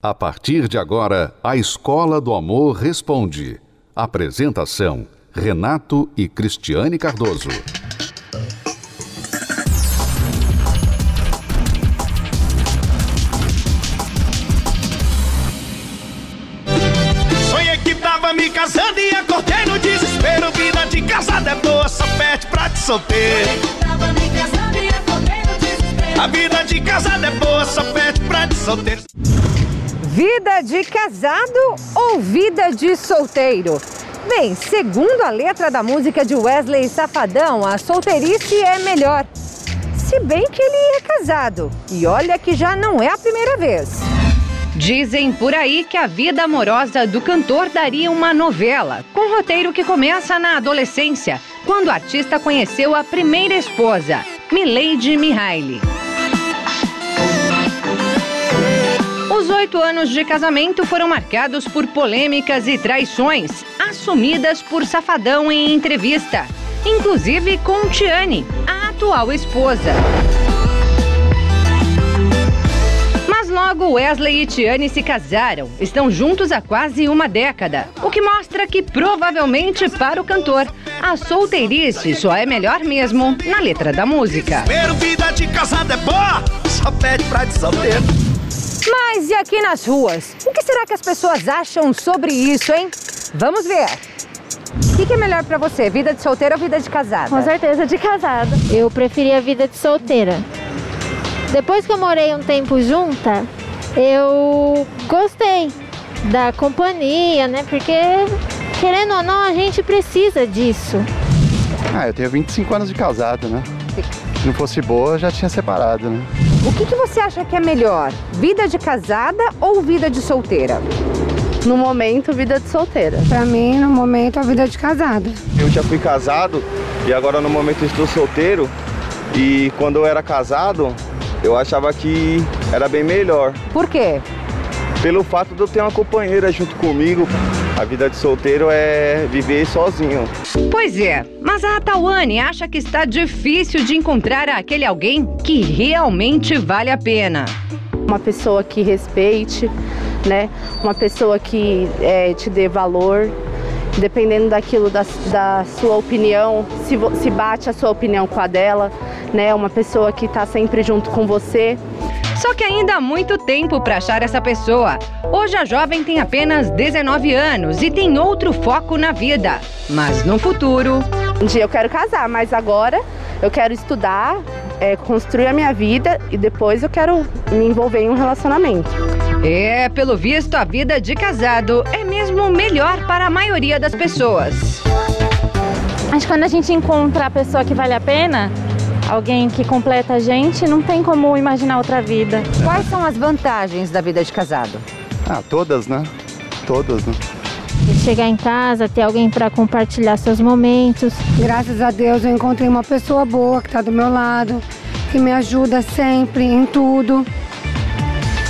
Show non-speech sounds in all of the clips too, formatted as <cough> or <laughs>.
A partir de agora, a Escola do Amor Responde. Apresentação: Renato e Cristiane Cardoso. Sonhei que tava me casando e acordei no desespero. Vida de casada é boa, só perde pra te solteiro. A vida de casada é boa, só perde pra te solteiro. Vida de casado ou vida de solteiro? Bem, segundo a letra da música de Wesley Safadão, a solteirice é melhor. Se bem que ele é casado. E olha que já não é a primeira vez. Dizem por aí que a vida amorosa do cantor daria uma novela, com roteiro que começa na adolescência, quando o artista conheceu a primeira esposa, Milady Mihaly. Os oito anos de casamento foram marcados por polêmicas e traições, assumidas por Safadão em entrevista, inclusive com Tiane, a atual esposa. Mas logo Wesley e Tiane se casaram, estão juntos há quase uma década, o que mostra que provavelmente para o cantor, a solteirice só é melhor mesmo na letra da música. Primeiro, vida de casada é boa, só pede pra solteiro. Mas e aqui nas ruas? O que será que as pessoas acham sobre isso, hein? Vamos ver. O que, que é melhor pra você, vida de solteira ou vida de casada? Com certeza de casada. Eu preferia a vida de solteira. Depois que eu morei um tempo junta, eu gostei da companhia, né? Porque, querendo ou não, a gente precisa disso. Ah, eu tenho 25 anos de casado, né? Se não fosse boa, eu já tinha separado, né? O que, que você acha que é melhor, vida de casada ou vida de solteira? No momento, vida de solteira. Pra mim, no momento, a vida de casada. Eu já fui casado e agora no momento estou solteiro. E quando eu era casado, eu achava que era bem melhor. Por quê? Pelo fato de eu ter uma companheira junto comigo. A vida de solteiro é viver sozinho. Pois é, mas a Tawane acha que está difícil de encontrar aquele alguém que realmente vale a pena. Uma pessoa que respeite, né? Uma pessoa que é, te dê valor. Dependendo daquilo da, da sua opinião, se, se bate a sua opinião com a dela, né? Uma pessoa que está sempre junto com você. Só que ainda há muito tempo para achar essa pessoa. Hoje a jovem tem apenas 19 anos e tem outro foco na vida. Mas no futuro, Um dia eu quero casar, mas agora eu quero estudar, é, construir a minha vida e depois eu quero me envolver em um relacionamento. é, pelo visto, a vida de casado é mesmo melhor para a maioria das pessoas. Acho que quando a gente encontra a pessoa que vale a pena, alguém que completa a gente, não tem como imaginar outra vida. Quais são as vantagens da vida de casado? Ah, todas, né? Todas, né? Chegar em casa, ter alguém para compartilhar seus momentos. Graças a Deus eu encontrei uma pessoa boa que está do meu lado, que me ajuda sempre em tudo.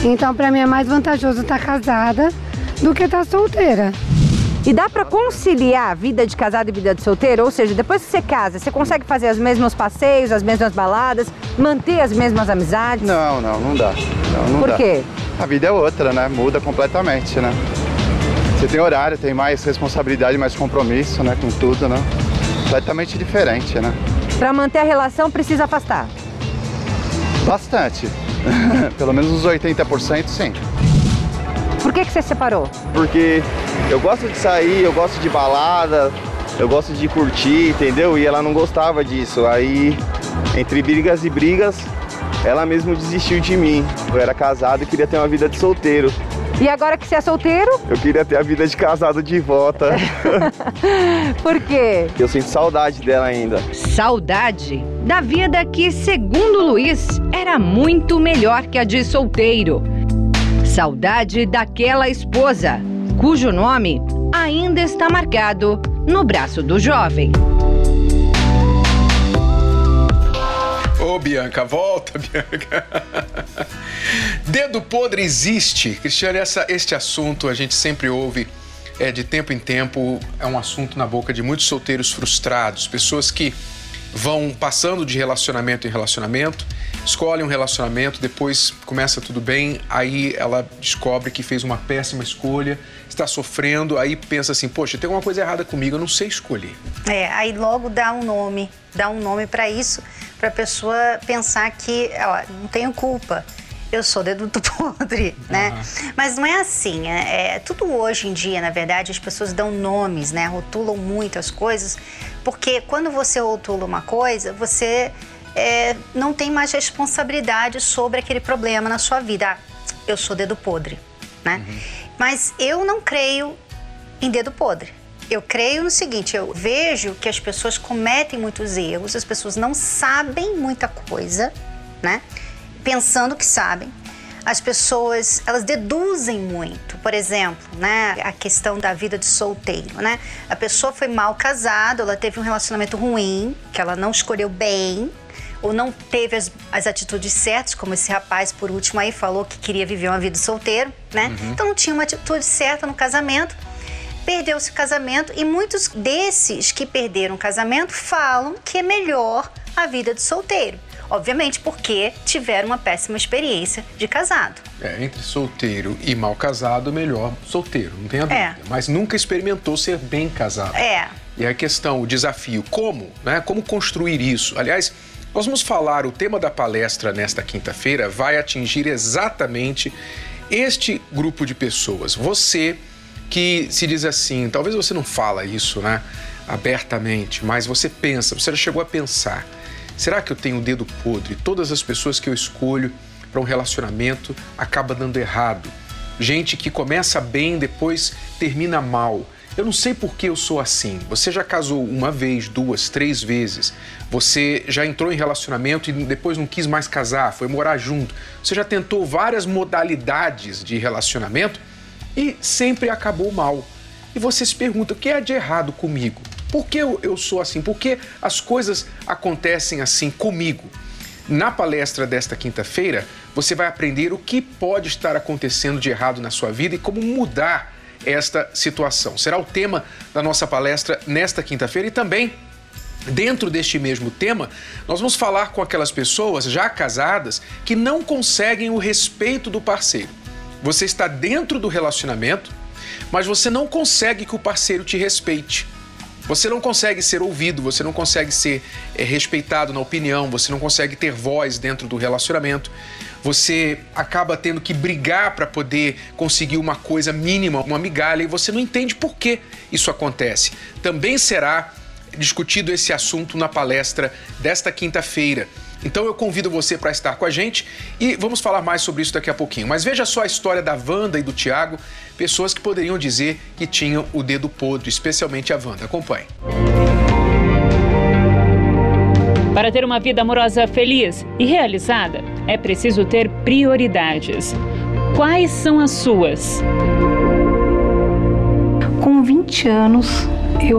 Então, para mim é mais vantajoso estar casada do que estar solteira. E dá pra conciliar a vida de casado e vida de solteiro? Ou seja, depois que você casa, você consegue fazer os mesmos passeios, as mesmas baladas, manter as mesmas amizades? Não, não, não dá. Não, não Por dá. quê? A vida é outra, né? Muda completamente, né? Você tem horário, tem mais responsabilidade, mais compromisso, né? Com tudo, né? Completamente diferente, né? Pra manter a relação, precisa afastar. Bastante. <laughs> Pelo menos uns 80%, sim. Por que, que você separou? Porque eu gosto de sair, eu gosto de balada, eu gosto de curtir, entendeu? E ela não gostava disso. Aí, entre brigas e brigas, ela mesmo desistiu de mim. Eu era casado e queria ter uma vida de solteiro. E agora que você é solteiro, Eu queria ter a vida de casado de volta. <laughs> por quê? Eu sinto saudade dela ainda. Saudade da vida que, segundo Luiz, era muito melhor que a de solteiro. Saudade daquela esposa, cujo nome ainda está marcado no braço do jovem. Ô, Bianca, volta, <laughs> Bianca. Dedo podre existe. Cristiane, essa, este assunto a gente sempre ouve é, de tempo em tempo. É um assunto na boca de muitos solteiros frustrados, pessoas que vão passando de relacionamento em relacionamento escolhe um relacionamento, depois começa tudo bem, aí ela descobre que fez uma péssima escolha, está sofrendo, aí pensa assim, poxa, tem alguma coisa errada comigo, eu não sei escolher. É, aí logo dá um nome, dá um nome para isso, para a pessoa pensar que, ó, não tenho culpa eu sou dedo do podre, <laughs> né? Uhum. Mas não é assim. É, é, tudo hoje em dia, na verdade, as pessoas dão nomes, né? Rotulam muito as coisas, porque quando você rotula uma coisa, você é, não tem mais responsabilidade sobre aquele problema na sua vida. Ah, eu sou dedo podre, né? Uhum. Mas eu não creio em dedo podre. Eu creio no seguinte, eu vejo que as pessoas cometem muitos erros, as pessoas não sabem muita coisa, né? Pensando que sabem. As pessoas, elas deduzem muito. Por exemplo, né, a questão da vida de solteiro, né? A pessoa foi mal casada, ela teve um relacionamento ruim, que ela não escolheu bem, ou não teve as, as, atitudes certas, como esse rapaz por último aí falou que queria viver uma vida solteiro, né? Uhum. Então não tinha uma atitude certa no casamento, perdeu-se o casamento e muitos desses que perderam o casamento falam que é melhor a vida de solteiro. Obviamente porque tiveram uma péssima experiência de casado. É, entre solteiro e mal casado, melhor solteiro, não tem a dúvida. É. Mas nunca experimentou ser bem casado. É. E a questão, o desafio, como, né? Como construir isso? Aliás, nós vamos falar, o tema da palestra nesta quinta-feira vai atingir exatamente este grupo de pessoas. Você que se diz assim, talvez você não fala isso, né, abertamente, mas você pensa, você já chegou a pensar Será que eu tenho o dedo podre? Todas as pessoas que eu escolho para um relacionamento acaba dando errado. Gente que começa bem, depois termina mal. Eu não sei por que eu sou assim. Você já casou uma vez, duas, três vezes. Você já entrou em relacionamento e depois não quis mais casar, foi morar junto. Você já tentou várias modalidades de relacionamento e sempre acabou mal. E você se pergunta: o que é de errado comigo? Por que eu, eu sou assim? Por que as coisas acontecem assim comigo? Na palestra desta quinta-feira, você vai aprender o que pode estar acontecendo de errado na sua vida e como mudar esta situação. Será o tema da nossa palestra nesta quinta-feira e também Dentro deste mesmo tema, nós vamos falar com aquelas pessoas já casadas que não conseguem o respeito do parceiro. Você está dentro do relacionamento, mas você não consegue que o parceiro te respeite. Você não consegue ser ouvido, você não consegue ser é, respeitado na opinião, você não consegue ter voz dentro do relacionamento. Você acaba tendo que brigar para poder conseguir uma coisa mínima, uma migalha, e você não entende por que isso acontece. Também será discutido esse assunto na palestra desta quinta-feira. Então eu convido você para estar com a gente e vamos falar mais sobre isso daqui a pouquinho. Mas veja só a história da Wanda e do Tiago, pessoas que poderiam dizer que tinham o dedo podre, especialmente a Wanda. Acompanhe. Para ter uma vida amorosa feliz e realizada, é preciso ter prioridades. Quais são as suas? Com 20 anos, eu,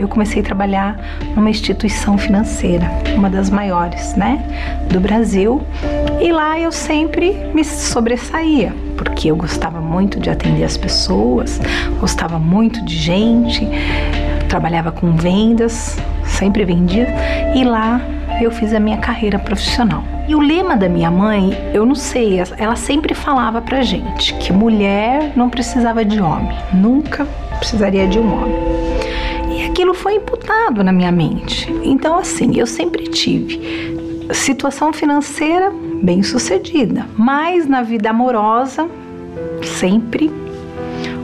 eu comecei a trabalhar numa instituição financeira, uma das maiores, né, do Brasil. E lá eu sempre me sobressaía, porque eu gostava muito de atender as pessoas, gostava muito de gente, trabalhava com vendas, sempre vendia, e lá eu fiz a minha carreira profissional. E o lema da minha mãe, eu não sei, ela sempre falava pra gente que mulher não precisava de homem, nunca precisaria de um homem. Aquilo foi imputado na minha mente. Então, assim, eu sempre tive situação financeira bem sucedida, mas na vida amorosa, sempre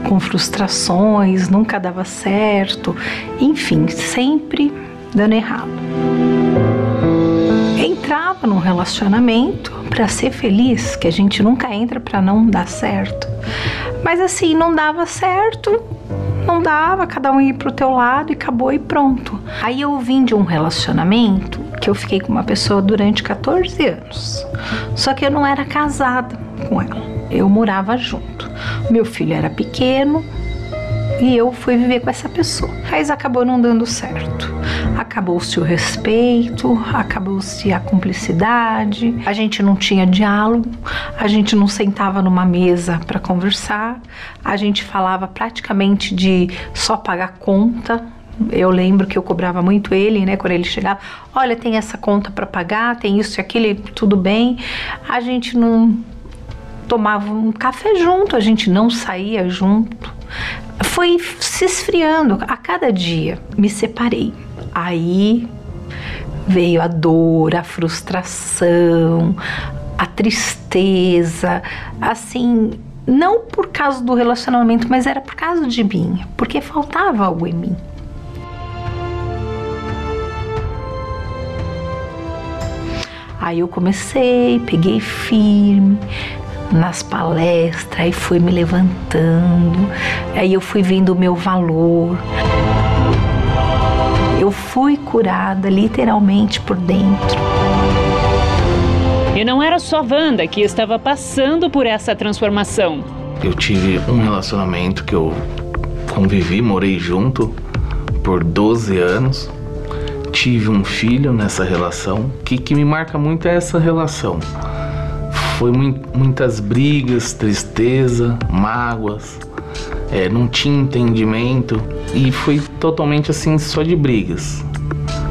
com frustrações, nunca dava certo, enfim, sempre dando errado. Entrava num relacionamento para ser feliz, que a gente nunca entra para não dar certo. Mas assim, não dava certo, não dava, cada um ia pro teu lado e acabou e pronto. Aí eu vim de um relacionamento que eu fiquei com uma pessoa durante 14 anos. Só que eu não era casada com ela. Eu morava junto. Meu filho era pequeno, e eu fui viver com essa pessoa. Mas acabou não dando certo. Acabou-se o respeito, acabou-se a cumplicidade, a gente não tinha diálogo, a gente não sentava numa mesa para conversar, a gente falava praticamente de só pagar conta, Eu lembro que eu cobrava muito ele, né? Quando ele chegava, olha, tem essa conta para pagar, tem isso e aquilo, tudo bem. A gente não tomava um café junto, a gente não saía junto. Foi se esfriando a cada dia. Me separei. Aí veio a dor, a frustração, a tristeza, assim, não por causa do relacionamento, mas era por causa de mim, porque faltava algo em mim. Aí eu comecei, peguei firme nas palestras, aí fui me levantando, aí eu fui vendo o meu valor. Eu fui curada literalmente por dentro. E não era só Wanda que estava passando por essa transformação. Eu tive um relacionamento que eu convivi, morei junto por 12 anos tive um filho nessa relação. O que, que me marca muito é essa relação. Foi mu muitas brigas, tristeza, mágoas, é, não tinha entendimento e foi totalmente assim só de brigas.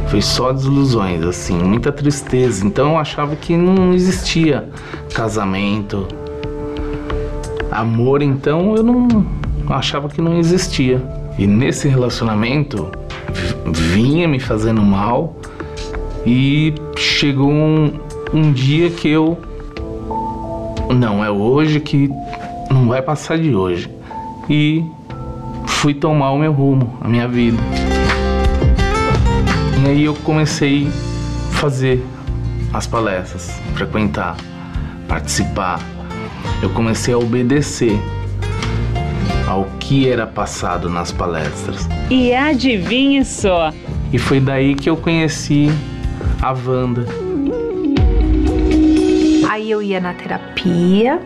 Foi só desilusões, assim, muita tristeza. Então eu achava que não existia casamento, amor. Então eu não achava que não existia. E nesse relacionamento vinha me fazendo mal e chegou um, um dia que eu não é hoje que não vai passar de hoje e fui tomar o meu rumo, a minha vida. E aí eu comecei a fazer as palestras, frequentar, participar. Eu comecei a obedecer ao que era passado nas palestras. E adivinhe só. E foi daí que eu conheci a Wanda. Aí eu ia na terapia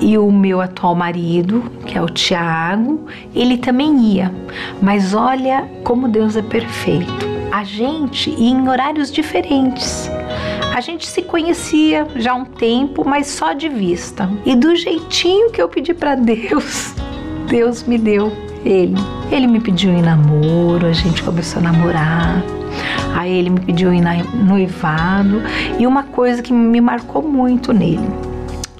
e o meu atual marido, que é o Tiago, ele também ia. Mas olha como Deus é perfeito. A gente ia em horários diferentes. A gente se conhecia já há um tempo, mas só de vista. E do jeitinho que eu pedi para Deus, <laughs> Deus me deu ele. Ele me pediu em namoro, a gente começou a namorar. Aí ele me pediu em noivado e uma coisa que me marcou muito nele.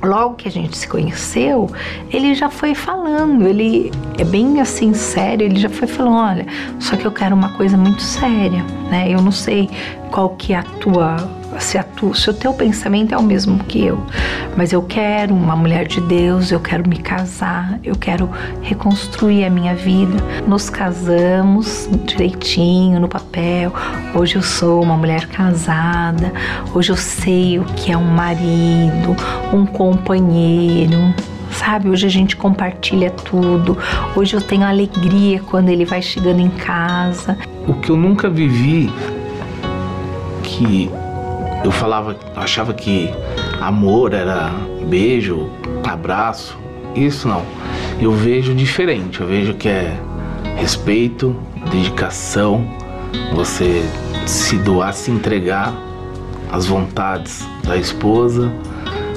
Logo que a gente se conheceu, ele já foi falando, ele é bem assim sério, ele já foi falando, olha, só que eu quero uma coisa muito séria, né? Eu não sei qual que é a tua se, a tu, se o teu pensamento é o mesmo que eu, mas eu quero uma mulher de Deus, eu quero me casar, eu quero reconstruir a minha vida. Nos casamos direitinho no papel. Hoje eu sou uma mulher casada, hoje eu sei o que é um marido, um companheiro, sabe? Hoje a gente compartilha tudo. Hoje eu tenho alegria quando ele vai chegando em casa. O que eu nunca vivi que eu falava, achava que amor era beijo, abraço. Isso não. Eu vejo diferente. Eu vejo que é respeito, dedicação, você se doar, se entregar às vontades da esposa,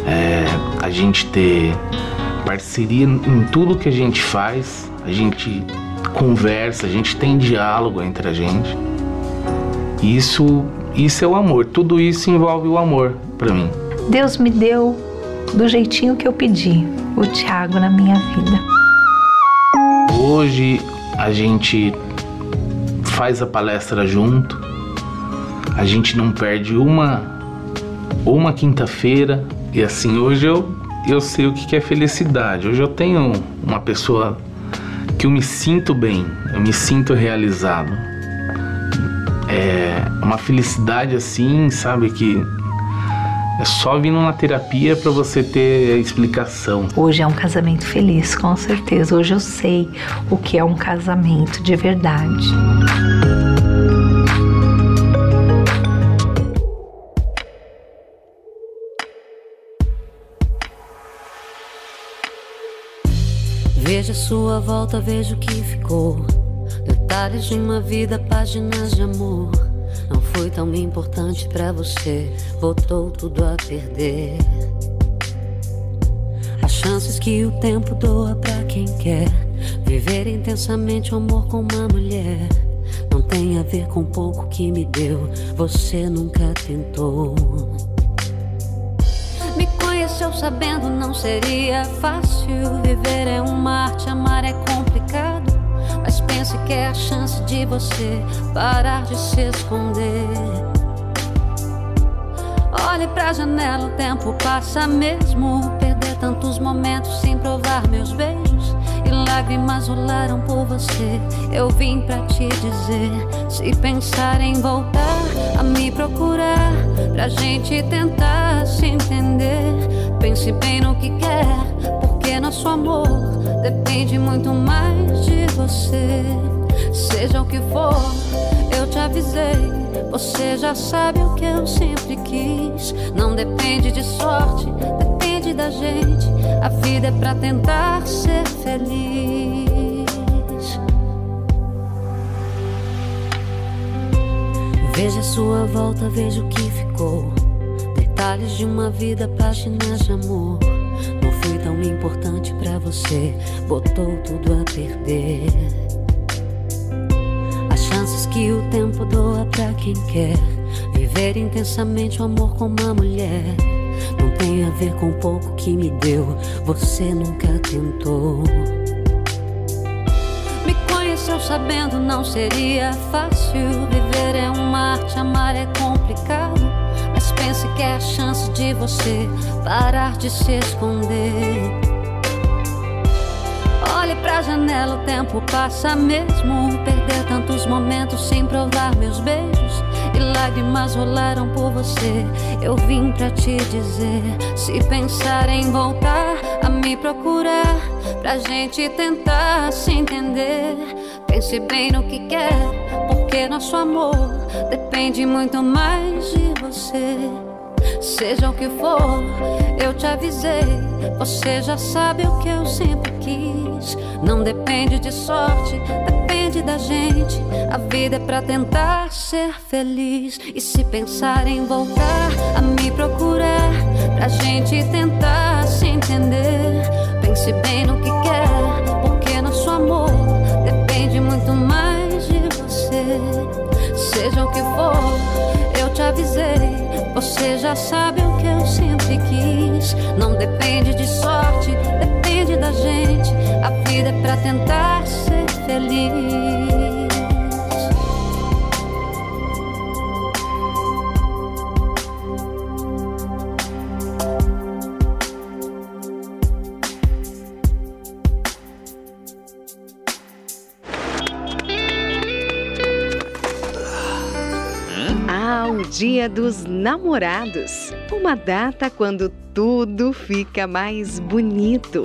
é, a gente ter parceria em tudo que a gente faz, a gente conversa, a gente tem diálogo entre a gente. Isso isso é o amor, tudo isso envolve o amor para mim. Deus me deu do jeitinho que eu pedi, o Tiago na minha vida. Hoje a gente faz a palestra junto, a gente não perde uma uma quinta-feira e assim hoje eu eu sei o que é felicidade. Hoje eu tenho uma pessoa que eu me sinto bem, eu me sinto realizado é uma felicidade assim, sabe? Que é só vindo na terapia para você ter a explicação. Hoje é um casamento feliz, com certeza. Hoje eu sei o que é um casamento de verdade. Veja sua volta, veja o que ficou. Detalhes de uma vida, páginas de amor. Não foi tão importante para você, botou tudo a perder. As chances que o tempo doa para quem quer viver intensamente o amor com uma mulher. Não tem a ver com pouco que me deu, você nunca tentou. Me conheceu sabendo não seria fácil. Viver é um mar, te amar é complicado. Que é a chance de você parar de se esconder. Olhe pra janela, o tempo passa mesmo. Perder tantos momentos sem provar meus beijos. E lágrimas rolaram por você. Eu vim pra te dizer: se pensar em voltar a me procurar, pra gente tentar se entender. Pense bem no que quer, porque nosso amor depende muito mais de você. Seja o que for, eu te avisei. Você já sabe o que eu sempre quis. Não depende de sorte, depende da gente. A vida é pra tentar ser feliz. Veja a sua volta, veja o que ficou. Detalhes de uma vida, páginas de amor. Importante pra você, botou tudo a perder. As chances que o tempo doa pra quem quer viver intensamente o amor com uma mulher. Não tem a ver com pouco que me deu, você nunca tentou. Me conheceu sabendo não seria fácil. Viver é um mar, te amar é complicado. É a chance de você parar de se esconder. Olhe pra janela, o tempo passa mesmo. Perder tantos momentos sem provar meus beijos. E lágrimas rolaram por você. Eu vim pra te dizer: se pensar em voltar a me procurar, pra gente tentar se entender. Pense bem no que quer, porque nosso amor depende muito mais de você. Seja o que for, eu te avisei. Você já sabe o que eu sempre quis. Não depende de sorte, depende da gente. A vida é pra tentar ser feliz. E se pensar em voltar a me procurar, pra gente tentar se entender. Pense bem no que quer, porque nosso amor depende muito mais de você. Seja o que for, eu te avisei. Você já sabe o que eu sempre quis. Não depende de sorte, depende da gente. A vida é pra tentar ser feliz. Dia dos Namorados. Uma data quando tudo fica mais bonito.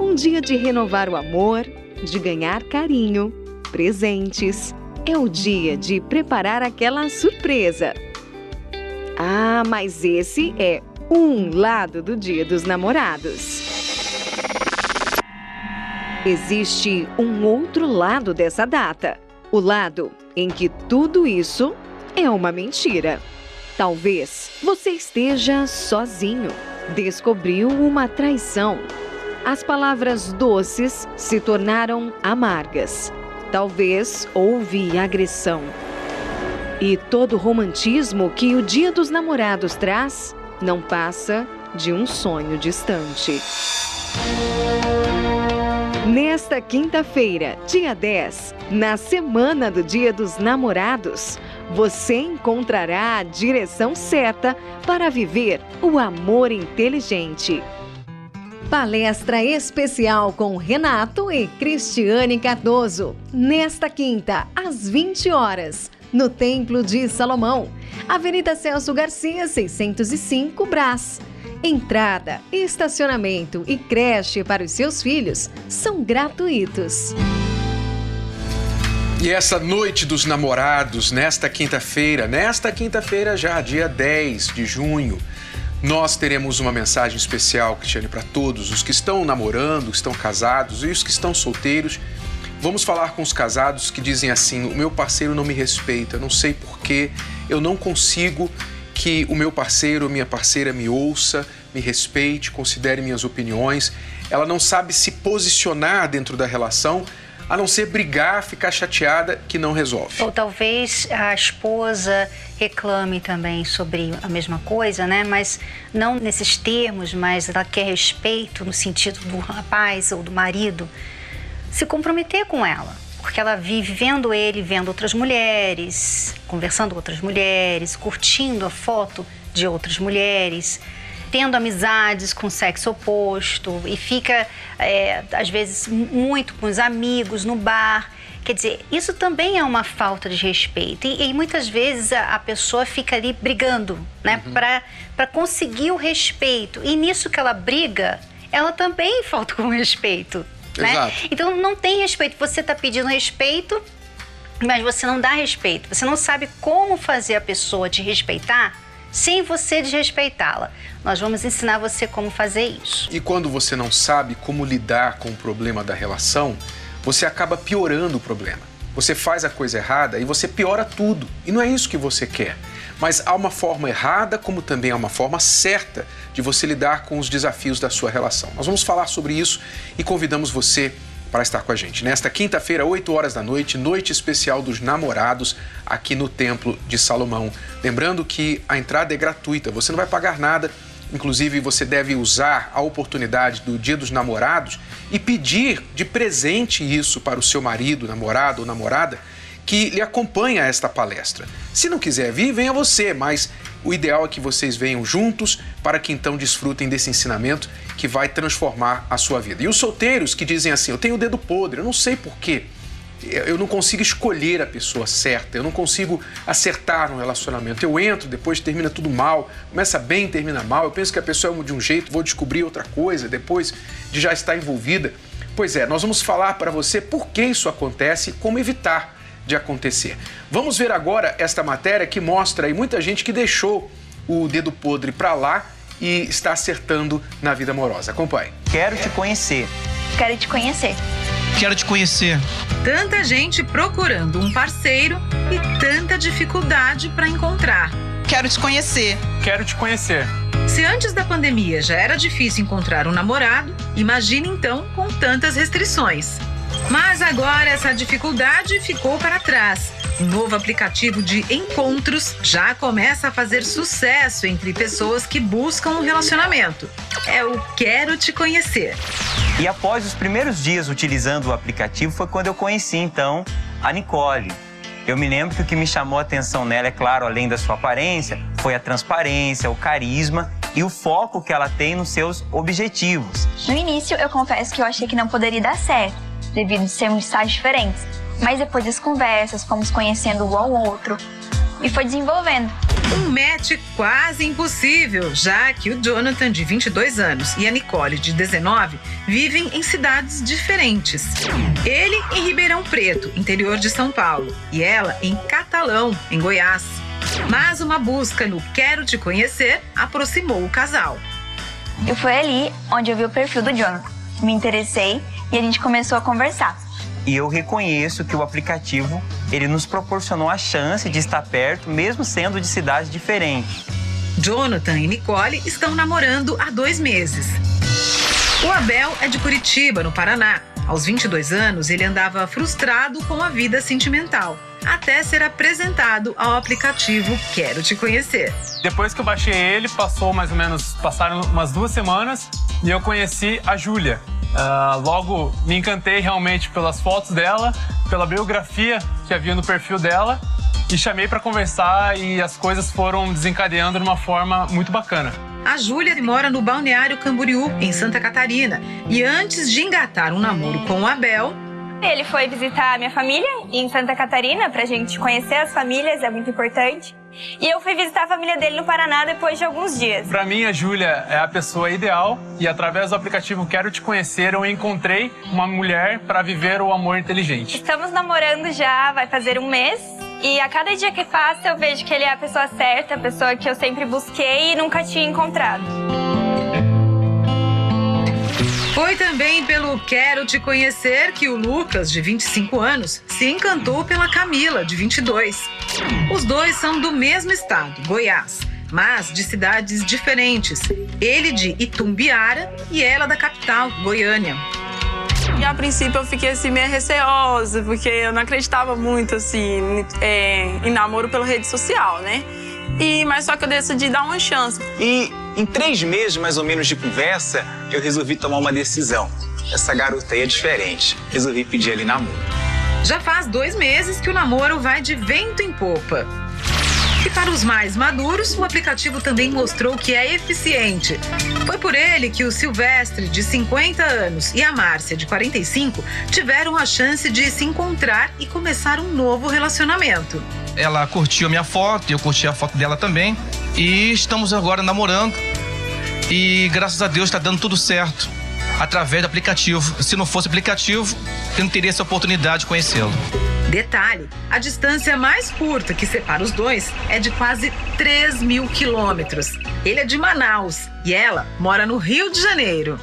Um dia de renovar o amor, de ganhar carinho, presentes. É o dia de preparar aquela surpresa. Ah, mas esse é um lado do Dia dos Namorados. Existe um outro lado dessa data. O lado em que tudo isso é uma mentira. Talvez você esteja sozinho. Descobriu uma traição. As palavras doces se tornaram amargas. Talvez houve agressão. E todo romantismo que o Dia dos Namorados traz não passa de um sonho distante. Nesta quinta-feira, dia 10, na semana do Dia dos Namorados, você encontrará a direção certa para viver o amor inteligente. Palestra especial com Renato e Cristiane Cardoso. Nesta quinta, às 20 horas, no Templo de Salomão, Avenida Celso Garcia, 605 Brás. Entrada, estacionamento e creche para os seus filhos são gratuitos. E essa noite dos namorados, nesta quinta-feira, nesta quinta-feira já, dia 10 de junho, nós teremos uma mensagem especial, Cristiane, para todos os que estão namorando, estão casados e os que estão solteiros. Vamos falar com os casados que dizem assim: o meu parceiro não me respeita, não sei porquê, eu não consigo que o meu parceiro ou minha parceira me ouça, me respeite, considere minhas opiniões. Ela não sabe se posicionar dentro da relação a não ser brigar, ficar chateada, que não resolve. Ou talvez a esposa reclame também sobre a mesma coisa, né? Mas não nesses termos, mas ela quer respeito no sentido do rapaz ou do marido. Se comprometer com ela, porque ela vive vendo ele, vendo outras mulheres, conversando com outras mulheres, curtindo a foto de outras mulheres tendo amizades com o sexo oposto e fica, é, às vezes, muito com os amigos no bar. Quer dizer, isso também é uma falta de respeito. E, e muitas vezes a, a, pessoa fica ali brigando, né? Uhum. Para conseguir o respeito. E nisso que ela briga, ela também <laughs> falta com respeito. Né? Exato. Então não tem respeito. Você está pedindo respeito, mas você não dá respeito. Você não sabe como fazer a pessoa te respeitar sem você desrespeitá-la. Nós vamos ensinar você como fazer isso. E quando você não sabe como lidar com o problema da relação, você acaba piorando o problema. Você faz a coisa errada e você piora tudo. E não é isso que você quer. Mas há uma forma errada, como também há uma forma certa de você lidar com os desafios da sua relação. Nós vamos falar sobre isso e convidamos você para estar com a gente. Nesta quinta-feira, 8 horas da noite, noite especial dos namorados aqui no Templo de Salomão. Lembrando que a entrada é gratuita, você não vai pagar nada. Inclusive, você deve usar a oportunidade do Dia dos Namorados e pedir de presente isso para o seu marido, namorado ou namorada que lhe acompanha esta palestra. Se não quiser vir, venha você, mas o ideal é que vocês venham juntos para que então desfrutem desse ensinamento que vai transformar a sua vida. E os solteiros que dizem assim: eu tenho o dedo podre, eu não sei porquê. Eu não consigo escolher a pessoa certa, eu não consigo acertar no relacionamento. Eu entro, depois termina tudo mal, começa bem, termina mal. Eu penso que a pessoa é de um jeito, vou descobrir outra coisa depois de já estar envolvida. Pois é, nós vamos falar para você por que isso acontece e como evitar de acontecer. Vamos ver agora esta matéria que mostra aí muita gente que deixou o dedo podre para lá e está acertando na vida amorosa. Acompanhe. Quero te conhecer. Quero te conhecer. Quero te conhecer. Tanta gente procurando um parceiro e tanta dificuldade para encontrar. Quero te conhecer. Quero te conhecer. Se antes da pandemia já era difícil encontrar um namorado, imagine então com tantas restrições. Mas agora essa dificuldade ficou para trás. Um novo aplicativo de encontros já começa a fazer sucesso entre pessoas que buscam um relacionamento. É o Quero Te Conhecer. E após os primeiros dias utilizando o aplicativo foi quando eu conheci então a Nicole. Eu me lembro que o que me chamou a atenção nela, é claro, além da sua aparência, foi a transparência, o carisma e o foco que ela tem nos seus objetivos. No início, eu confesso que eu achei que não poderia dar certo devido a sermos estágios diferentes. Mas depois das conversas, fomos conhecendo um ao outro e foi desenvolvendo. Um match quase impossível, já que o Jonathan, de 22 anos, e a Nicole, de 19, vivem em cidades diferentes. Ele em Ribeirão Preto, interior de São Paulo, e ela em Catalão, em Goiás. Mas uma busca no Quero Te Conhecer aproximou o casal. Eu fui ali onde eu vi o perfil do Jonathan. Me interessei e a gente começou a conversar. E eu reconheço que o aplicativo ele nos proporcionou a chance de estar perto, mesmo sendo de cidades diferentes. Jonathan e Nicole estão namorando há dois meses. O Abel é de Curitiba, no Paraná. Aos 22 anos, ele andava frustrado com a vida sentimental, até ser apresentado ao aplicativo Quero Te Conhecer. Depois que eu baixei ele, passou mais ou menos, passaram umas duas semanas e eu conheci a Júlia. Uh, logo me encantei realmente pelas fotos dela, pela biografia que havia no perfil dela e chamei para conversar e as coisas foram desencadeando de uma forma muito bacana. A Júlia mora no Balneário Camboriú, em Santa Catarina, e antes de engatar um namoro com o Abel, ele foi visitar a minha família em Santa Catarina pra gente conhecer as famílias, é muito importante. E eu fui visitar a família dele no Paraná depois de alguns dias. Para mim, a Júlia é a pessoa ideal e através do aplicativo Quero Te Conhecer, eu encontrei uma mulher para viver o amor inteligente. Estamos namorando já, vai fazer um mês. E a cada dia que passa, eu vejo que ele é a pessoa certa, a pessoa que eu sempre busquei e nunca tinha encontrado. Foi também pelo Quero Te Conhecer que o Lucas, de 25 anos, se encantou pela Camila, de 22. Os dois são do mesmo estado, Goiás, mas de cidades diferentes. Ele de Itumbiara e ela da capital, Goiânia. Já a princípio eu fiquei assim meio receosa, porque eu não acreditava muito assim é, em namoro pela rede social, né? E, mas só que eu decidi dar uma chance. E em três meses mais ou menos de conversa, eu resolvi tomar uma decisão. Essa garota aí é diferente. Resolvi pedir ele namoro. Já faz dois meses que o namoro vai de vento em popa. E para os mais maduros, o aplicativo também mostrou que é eficiente. Foi por ele que o Silvestre, de 50 anos, e a Márcia, de 45, tiveram a chance de se encontrar e começar um novo relacionamento. Ela curtiu a minha foto, eu curti a foto dela também. E estamos agora namorando. E graças a Deus está dando tudo certo através do aplicativo. Se não fosse aplicativo, eu não teria essa oportunidade de conhecê-lo. Detalhe: a distância mais curta que separa os dois é de quase 3 mil quilômetros. Ele é de Manaus e ela mora no Rio de Janeiro.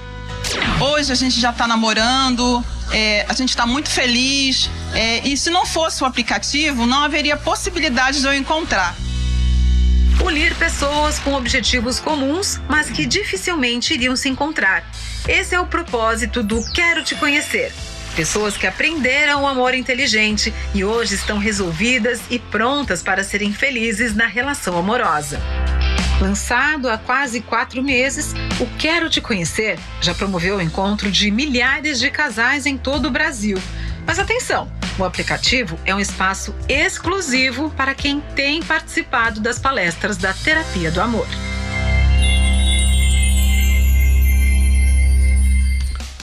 Hoje a gente já está namorando, é, a gente está muito feliz. É, e se não fosse o aplicativo, não haveria possibilidade de eu encontrar. Unir pessoas com objetivos comuns, mas que dificilmente iriam se encontrar. Esse é o propósito do Quero Te Conhecer. Pessoas que aprenderam o amor inteligente e hoje estão resolvidas e prontas para serem felizes na relação amorosa. Lançado há quase quatro meses, o Quero Te Conhecer já promoveu o encontro de milhares de casais em todo o Brasil. Mas atenção! O aplicativo é um espaço exclusivo para quem tem participado das palestras da Terapia do Amor.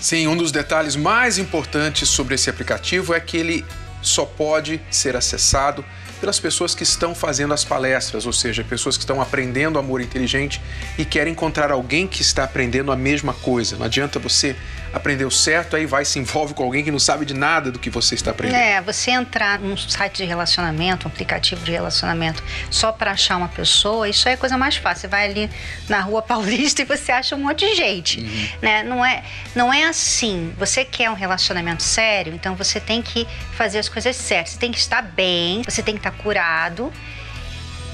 Sim, um dos detalhes mais importantes sobre esse aplicativo é que ele só pode ser acessado pelas pessoas que estão fazendo as palestras, ou seja, pessoas que estão aprendendo amor inteligente e querem encontrar alguém que está aprendendo a mesma coisa. Não adianta você aprender o certo, aí vai se envolve com alguém que não sabe de nada do que você está aprendendo. É, você entrar num site de relacionamento, um aplicativo de relacionamento, só para achar uma pessoa, isso é a coisa mais fácil. Você vai ali na rua <laughs> Paulista e você acha um monte de gente. Uhum. Né? Não, é, não é assim. Você quer um relacionamento sério, então você tem que fazer as coisas certas. Você tem que estar bem, você tem que estar curado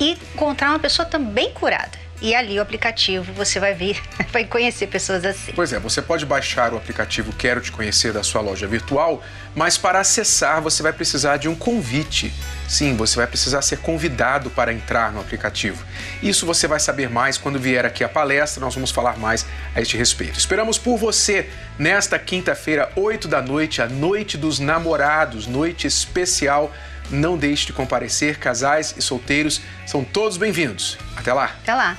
e encontrar uma pessoa também curada. E ali o aplicativo você vai ver, <laughs> vai conhecer pessoas assim. Pois é, você pode baixar o aplicativo Quero Te Conhecer da sua loja virtual, mas para acessar você vai precisar de um convite. Sim, você vai precisar ser convidado para entrar no aplicativo. Isso você vai saber mais quando vier aqui a palestra, nós vamos falar mais a este respeito. Esperamos por você nesta quinta-feira, 8 da noite, a Noite dos Namorados, noite especial. Não deixe de comparecer, casais e solteiros são todos bem-vindos. Até lá. Até lá.